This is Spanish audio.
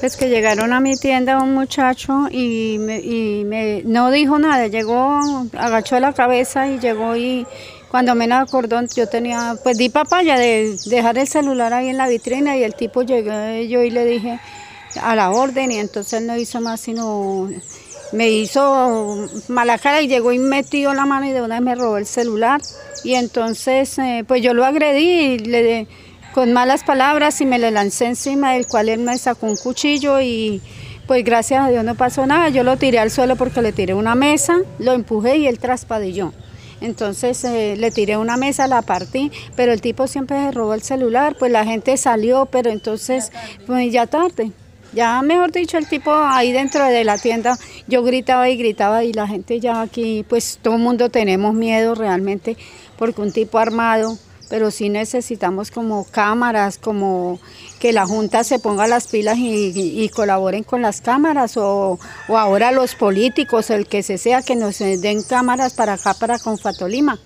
Pues que llegaron a mi tienda un muchacho y, me, y me, no dijo nada, llegó, agachó la cabeza y llegó y cuando me acordó yo tenía, pues di papaya de dejar el celular ahí en la vitrina y el tipo llegó yo y le dije a la orden y entonces no hizo más sino me hizo mala cara y llegó y metió la mano y de una vez me robó el celular. Y entonces eh, pues yo lo agredí y le con malas palabras y me le lancé encima, del cual él me sacó un cuchillo y pues gracias a Dios no pasó nada. Yo lo tiré al suelo porque le tiré una mesa, lo empujé y él traspadilló. Entonces eh, le tiré una mesa, la partí, pero el tipo siempre se robó el celular, pues la gente salió, pero entonces pues ya tarde. Ya mejor dicho, el tipo ahí dentro de la tienda, yo gritaba y gritaba y la gente ya aquí, pues todo el mundo tenemos miedo realmente porque un tipo armado pero sí necesitamos como cámaras, como que la Junta se ponga las pilas y, colaboren con las cámaras o, o, ahora los políticos, el que se sea, que nos den cámaras para acá, para Confatolima.